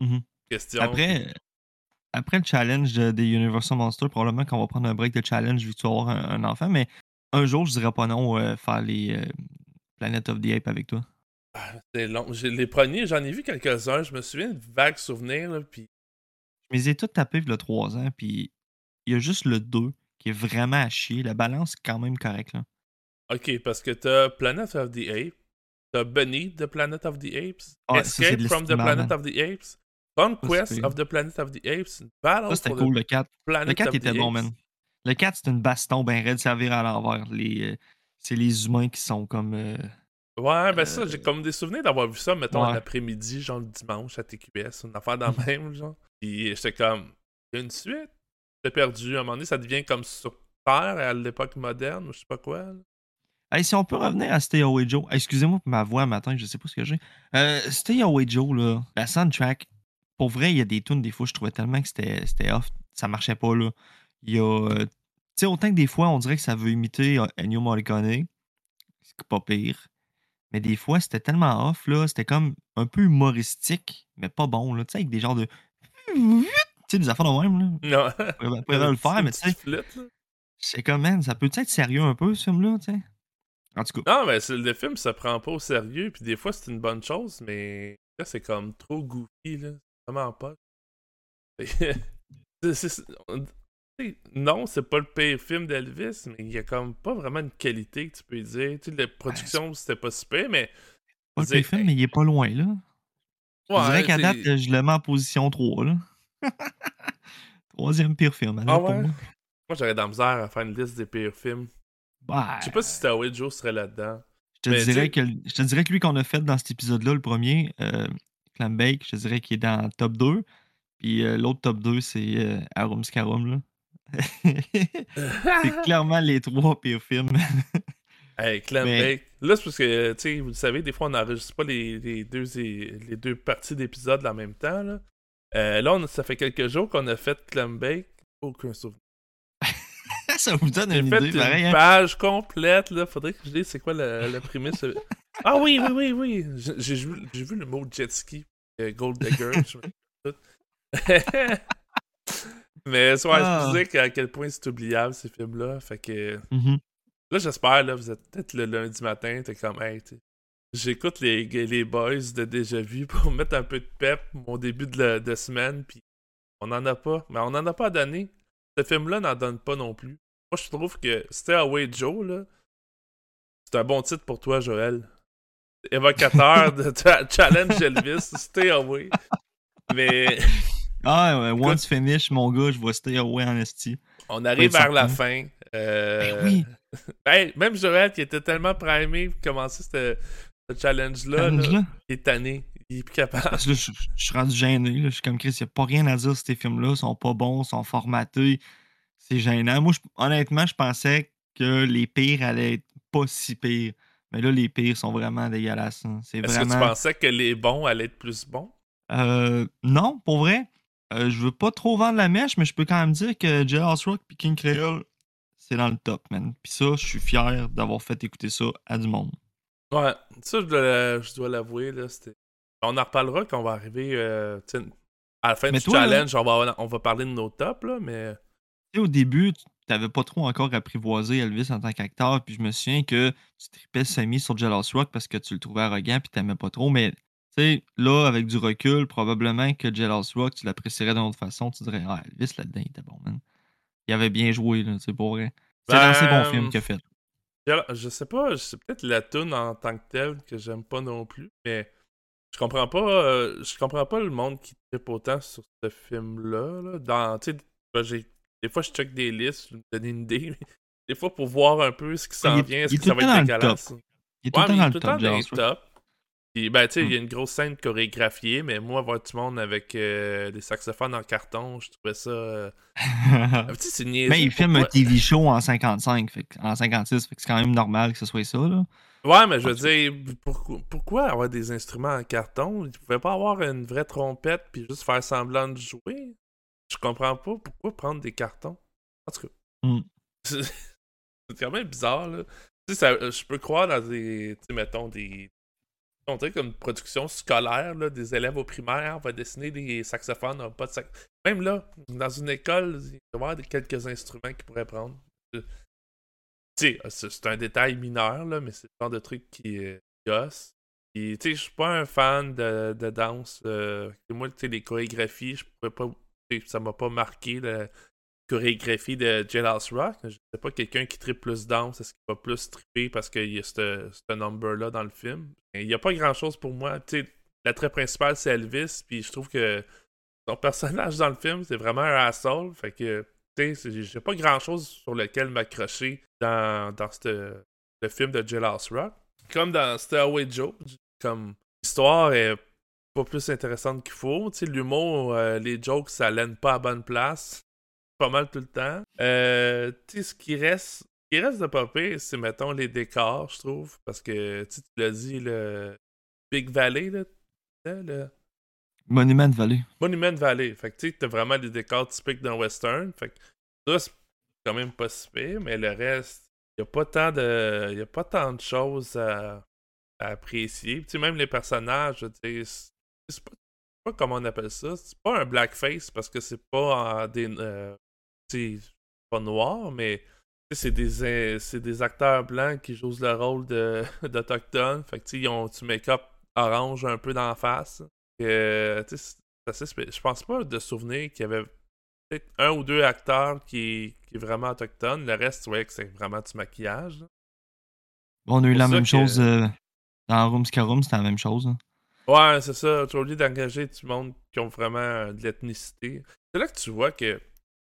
Mhm. question. Après, après le challenge de- des Universal Monsters, probablement qu'on va prendre un break de challenge vu que tu vas avoir un, un enfant, mais un jour, je dirais pas non euh, faire les euh, Planet of the Apes avec toi. Ah, c'est long. Les premiers, j'en ai vu quelques-uns. Je me souviens de vagues souvenirs, là, puis Je les ai tous tapés il y a 3 ans, puis il y a juste le 2 qui est vraiment à chier. La balance est quand même correcte. Là. Ok, parce que t'as Planet of the Apes, t'as Bunny de Planet of the Apes, c'est Escape from the Planet of the Apes, Conquest of the Planet of the Apes, Battle Ça, c'était cool, the le 4. Planet Le 4 of était bon, man. Le 4, c'est une baston ben raide, servir à l'envers. Les, euh, c'est les humains qui sont comme. euh, Ouais, ben ça, Euh, j'ai comme des souvenirs d'avoir vu ça, mettons, ouais. un après-midi, genre le dimanche à TQS, une affaire dans le même, genre. Puis j'étais comme, il y a une suite. J'étais perdu. À un moment donné, ça devient comme sur Terre à l'époque moderne, ou je sais pas quoi. là. Hey, si on peut revenir à Stay Away Joe. Excusez-moi pour ma voix matin, je sais pas ce que j'ai. Euh, Stay Away Joe, là, la soundtrack, pour vrai, il y a des tunes, des fois, je trouvais tellement que c'était c'était off. Ça marchait pas, là. Il y a. tu sais, autant que des fois, on dirait que ça veut imiter euh, Ennio Morricone. C'est pas pire. Mais des fois, c'était tellement off, là. C'était comme un peu humoristique, mais pas bon, là. Tu sais, avec des genres de. Tu sais, des affaires de même, là. Non. On pourrait- le faire, mais tu sais. C'est comme, man, ça peut être sérieux un peu, ce film-là, tu sais? En tout cas. Non, mais c'est- le film se prend pas au sérieux, puis des fois c'est une bonne chose, mais là c'est comme trop goofy, là. Vraiment pas. C'est- non, c'est pas le pire film d'Elvis, mais il y a comme pas vraiment une qualité que tu peux dire. Tu sais, la production c'était pas super, mais. Pas le pire film, mais il est pas loin, là. je dirais Ouais, qu'à date, je le mets en position 3, là. Troisième pire film, Ah pour ouais? moi. Moi j'aurais de la misère à faire une liste des pires films. Bah, Je sais pas si Staway Joe serait là-dedans. je, te dirais que, je te dirais que lui qu'on a fait dans cet épisode-là, le premier, euh, Clam Bake, je te dirais qu'il est dans le top 2. Puis euh, l'autre top 2, c'est euh, Arum Scarum, là. c'est clairement les trois pires films. Hey, Clam Mais- Bake. Là, c'est parce que, tu sais, vous le savez, des fois, on n'enregistre pas les, les deux, les deux parties d'épisodes en même temps. Là, Euh, là on a- ça fait quelques jours qu'on a fait Clam Bake. Aucun souvenir. ça vous donne une fait idée, une pareil. hein? page complète. Là. Faudrait que je dise c'est quoi la, la prémisse. ah oui, oui, oui, oui. J'ai j'ai vu, j'ai vu le mot jet ski. euh, Gold Digger. Mais soit Ah. je disais à quel point c'est oubliable ces films-là. Fait que Mhm. là, j'espère, là, vous êtes peut-être le lundi matin, t'es comme, hey, j'écoute les, les boys de Déjà Vu pour mettre un peu de pep mon début de, la- de semaine, puis on en a pas. Mais on en a pas à donner. Ce film-là n'en donne pas non plus. Moi, je trouve que Stay Away Joe, là, c'est un bon titre pour toi, Joël. Évocateur de Challenge Elvis, Stay Away. Mais Ah, ouais, once finish, mon gars, je vais stay away en esti. on arrive vers la fin. Euh, Ben oui. hey, même Joël qui était tellement primé pour commencer ce ce challenge-là, là, Challenge-là? il est tanné. Il est plus capable. Parce que là, je, je suis rendu gêné. Là. Je suis comme Chris, il n'y a pas rien à dire. Ces films-là Ils sont pas bons, ils sont formatés. C'est gênant. Moi, je- honnêtement, je pensais que les pires allaient être pas si pires. Mais là, les pires sont vraiment dégueulasses. hein. C'est Est-ce que tu pensais que les bons allaient être plus bons? Euh, non, pour vrai. Euh, je veux pas trop vendre la mèche, mais je peux quand même dire que Jailhouse Rock et King Creole, c'est dans le top, man. Puis ça, je suis fier d'avoir fait écouter ça à du monde. Ouais, ça, je dois, je dois l'avouer. là, c'était- On en reparlera quand on va arriver euh, à la fin Mais du toi, là- challenge. On va, on va parler de nos tops, là, mais Tu sais, au début, tu n'avais pas trop encore apprivoisé Elvis en tant qu'acteur, puis je me souviens que tu tripais semi sur Jealous Rock parce que tu le trouvais arrogant puis t'aimais pas trop, mais sais, là, avec du recul, probablement que Jealous Rock, tu l'apprécierais d'une autre façon, tu dirais, ah, Elvis là-dedans, il était bon, man. Il avait bien joué, là, c'est pour vrai. C'est Ben, dans ces bons films qu'il a fait. je sais pas, c'est peut-être la tune en tant que telle que j'aime pas non plus, mais je comprends pas euh, je comprends pas le monde qui tripe autant sur ce film-là. Là. Dans, ben, j'ai- des fois, je check des listes, je me donne une idée, mais des fois, pour voir un peu ce qui s'en Il est- vient, est-ce que ça va être dans le dégueulasse? Il est tout le temps dans le tout le temps top, Puis, ben, tu sais, il y a Mm. une grosse scène chorégraphiée, mais moi, voir du monde avec euh, des saxophones en carton, je trouvais ça. euh, c'est mais il filme un TV show en 55, fait que- en 56, fait que c'est quand même normal que ce soit ça, là. Ouais, mais je veux tout dire, pourquoi, pourquoi avoir des instruments en carton? Ils pouvaient pas avoir une vraie trompette puis juste faire semblant de jouer? Je comprends pas. Pourquoi prendre des cartons? En tout cas. Mm. C'est quand même bizarre, là. Tu sais, je peux croire dans des, tu sais, mettons, des... On dirait comme production scolaire, là, des élèves au primaire, on va dessiner des saxophones, on va pas de. Même là, dans une école, il doit y avoir quelques instruments qu'ils pourraient prendre. Tu sais, c'est un détail mineur, là, mais c'est le genre de truc qui euh, gosse. Puis, tu je suis pas un fan de, de danse. euh, moi, tu les chorégraphies, je pourrais pas... Ça m'a pas marqué, la chorégraphie de Jailhouse Rock. Je sais pas, quelqu'un qui tripe plus danse, est-ce qu'il va plus tripper parce qu'il y a ce number-là dans le film? Il y a pas grand-chose pour moi. Tu l'attrait principal, c'est Elvis, puis je trouve que son personnage dans le film, c'est vraiment un asshole. Fait que, tu sais, j'ai pas grand-chose sur lequel m'accrocher dans, dans le film de Jailhouse Rock. Comme dans Stairway Joe, comme l'histoire est pas plus intéressante qu'il faut. Tu sais, l'humour, euh, les jokes, ça l'aide pas à bonne place. Pas mal tout le temps. Euh, tu sais, ce qui reste, qui reste de pas pire, c'est, mettons, les décors, je trouve. Parce que, tu sais, l'as dit, le Big Valley, là, là, le Monument Valley. Monument Valley. Fait que, tu sais, t'as vraiment des décors typiques d'un western. Fait que, ça, c'est quand même pas si pire, mais le reste, y a pas tant de, y a pas tant de choses à, à apprécier. Tu sais, même les personnages, dire, c'est c'est pas, c'est pas comment on appelle ça. C'est pas un blackface parce que c'est pas en des, euh, tu sais, pas noir, mais sais, c'est des, c'est des acteurs blancs qui jouent le rôle de, d'Autochtones. Fait que, ils ont du make-up orange un peu d'en face. Euh, Je pense pas de souvenir qu'il y avait peut-être un ou deux acteurs qui, qui est vraiment autochtone. Le reste, tu voyais que c'est vraiment du maquillage. là. On a eu la même que- chose euh, dans Room Scarum, c'était la même chose. hein. Ouais, c'est ça. Tu as oublié d'engager du monde qui ont vraiment euh, de l'ethnicité. C'est là que tu vois que.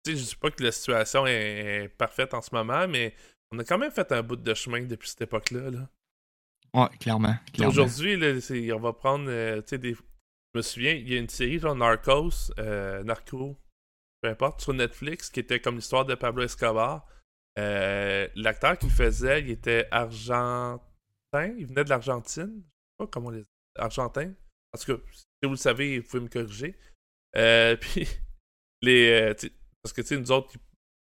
Sais, je dis pas que la situation est, est parfaite en ce moment, mais on a quand même fait un bout de chemin depuis cette époque-là. Là. Ouais, clairement. clairement. Aujourd'hui, on va prendre. euh, des. Je me souviens, il y a une série, genre Narcos, euh, Narco, peu importe, sur Netflix, qui était comme l'histoire de Pablo Escobar. Euh, L'acteur qui le faisait, il était argentin, il venait de l'Argentine. Je sais pas comment les. Argentin. En tout cas, si vous le savez, vous pouvez me corriger. Euh, puis, les. Parce que, tu sais, nous autres,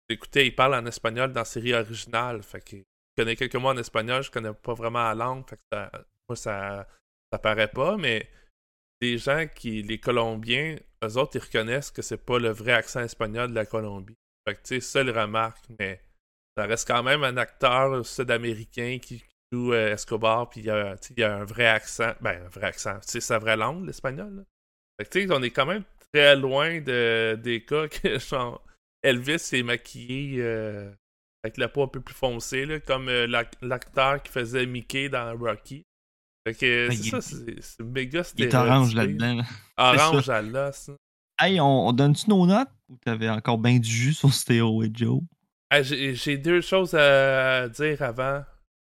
écoutez, ils parlent en espagnol dans la série originale. Fait que je connais quelques mots en espagnol, je connais pas vraiment la langue. Fait que ça, moi, ça, ça paraît pas, mais les gens qui, les Colombiens, eux autres, ils reconnaissent que c'est pas le vrai accent espagnol de la Colombie. Fait que, tu sais, ça, ils remarquent, mais ça reste quand même un acteur sud-américain qui joue euh, Escobar, puis il y, a, il y a un vrai accent. Ben, un vrai accent. C'est sa vraie langue, l'espagnol. Fait que, tu sais, on est quand même très loin de, des cas que, genre, Elvis est maquillé euh, avec la peau un peu plus foncée, là, comme euh, l'acteur qui faisait Mickey dans Rocky. Fait que Ben, c'est ça, c'est méga Il est orange là-dedans. là. Orange ça. à l'os. Hey, on, on donne-tu nos notes? Ou t'avais encore bien du jus sur Stéroïde Joe? Ah, J'ai deux choses à dire avant.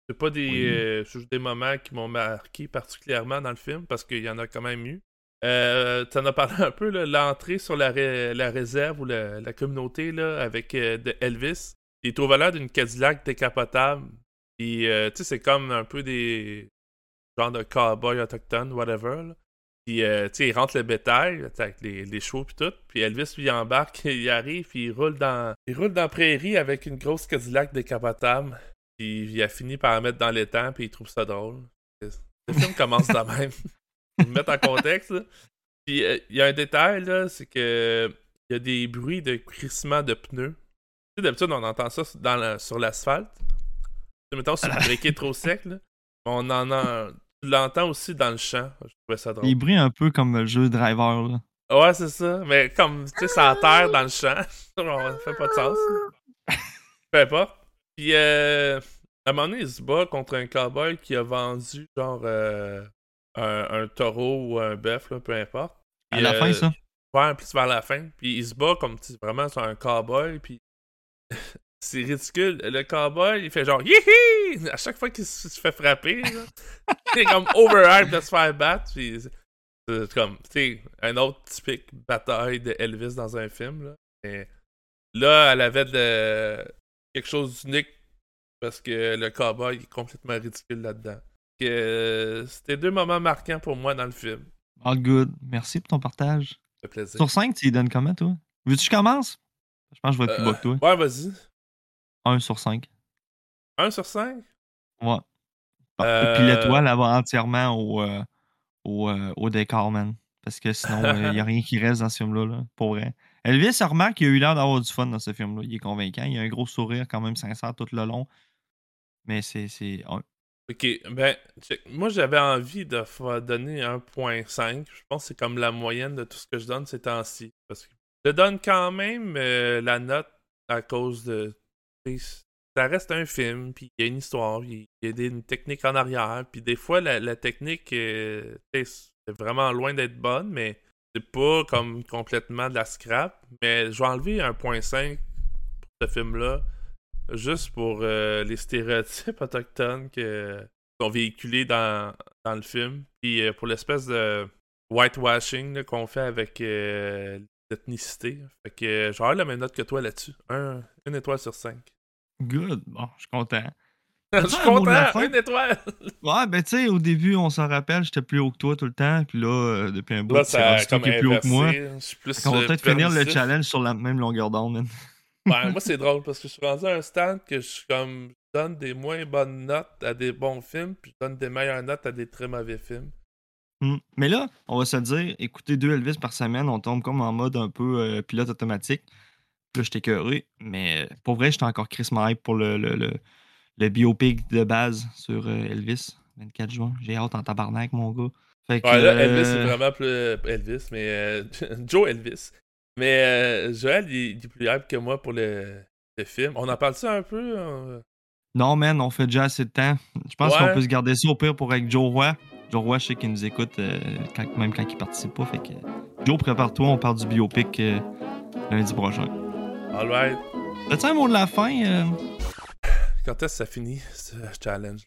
C'est pas des, Oui. euh, des moments qui m'ont marqué particulièrement dans le film parce qu'il y en a quand même eu. Euh, tu en as parlé un peu, là, l'entrée sur la, ré- la réserve ou la, la communauté là, avec euh, de Elvis. Il est au volant d'une Cadillac décapotable. Puis, euh, tu sais, c'est comme un peu des genres de cowboys autochtones, whatever. là. Puis, euh, tu sais, il rentre le bétail là, avec les, les chevaux puis tout. Puis Elvis, lui, embarque, il arrive, puis il roule dans, il roule dans la prairie avec une grosse Cadillac décapotable. Puis il a fini par la mettre dans l'étang, puis il trouve ça drôle. Le film commence de même. Pour me mettre en contexte. là. Puis euh, il y a un détail, là, c'est que il y a des bruits de crissement de pneus. Tu sais, d'habitude, on entend ça dans la- sur l'asphalte. Tu sais, Mettons, si le break est trop sec, là. On en a... Tu l'entends aussi dans le champ. Je trouvais ça drôle. Il brille un peu comme le jeu Driver. Là. Ouais, c'est ça. Mais comme, tu sais, ça terre dans le champ. ça fait pas de sens. Peu importe. Puis, euh, à un moment donné, il se bat contre un cowboy qui a vendu, genre, euh, un, un taureau ou un bœuf, peu importe. À Puis, la euh, fin, ça? Ouais, plus vers la fin. Puis il se bat comme si vraiment sur un cowboy. Puis c'est ridicule. Le cowboy, il fait genre Yihi! À chaque fois qu'il se fait frapper, c'est comme overhype de se faire battre. Puis c'est- comme, tu sais, un autre typique bataille de Elvis dans un film. Là. Là, elle avait de quelque chose d'unique parce que le cowboy est complètement ridicule là-dedans. Que, euh, C'était deux moments marquants pour moi dans le film. All good. Merci pour ton partage. Ça fait plaisir. Sur 5, tu y donnes comment, toi? Veux-tu que je commence? Je pense que je vais être plus Euh, bas que toi. Ouais, vas-y. 1 sur 5. 1 sur 5? Ouais. Euh, Puis l'étoile, elle va entièrement au, euh, au, euh, au décor, man. Parce que sinon, il n'y a rien qui reste dans ce film-là, là, pour vrai. Elvis, on remarque qu'il a eu l'air d'avoir du fun dans ce film-là. Il est convaincant. Il a un gros sourire quand même sincère tout le long. Mais c'est. c'est un- Ok, ben, moi j'avais envie de donner 1.5. Je pense que c'est comme la moyenne de tout ce que je donne ces temps-ci. Parce que je donne quand même euh, la note à cause de. Ça reste un film, puis il y a une histoire, il y a des, une technique en arrière, puis des fois la, la technique euh, c'est vraiment loin d'être bonne, mais c'est pas comme complètement de la scrap. Mais je vais enlever 1.5 pour ce film-là juste pour euh, les stéréotypes autochtones que sont véhiculés dans, dans le film. Puis euh, pour l'espèce de whitewashing là, qu'on fait avec euh, l'ethnicité. Fait que j'aurai la même note que toi là-dessus. Un, une étoile sur cinq. Good. Bon, je suis content. Je suis content! Une étoile! Ouais, ben tu sais, au début, on s'en rappelle, j'étais plus haut que toi tout le temps. Puis là, depuis un bout, c'est toi qui est plus haut que moi. Je suis plus qu'on va peut-être finir le challenge sur la même longueur d'onde, Ouais, moi, c'est drôle parce que je suis rendu à un stade que je suis comme. Je donne des moins bonnes notes à des bons films, puis je donne des meilleures notes à des très mauvais films. Hmm. Mais là, on va se dire, écouter deux Elvis par semaine, on tombe comme en mode un peu euh, pilote automatique. Là, j'étais écœuré, mais euh, pour vrai, j'étais encore Chris hype pour le, le, le, le biopic de base sur euh, Elvis, 24 juin. J'ai hâte en tabarnak, mon gars. Fait que, Ouais, là, Elvis, euh, c'est vraiment plus Elvis, mais euh, Joe Elvis. Mais euh, Joël, il, est plus hype que moi pour le, le film. On en parle ça un peu? euh? Non, man, on fait déjà assez de temps. Je pense Ouais. qu'on peut se garder ça au pire pour avec Joe Roy. Joe Roy, je sais qu'il nous écoute euh, quand- même quand il participe pas. Fait que, Joe, prépare-toi, on parle du biopic euh, lundi prochain. Alright. As-tu un mot de la fin? Quand est-ce que ça finit, ce challenge?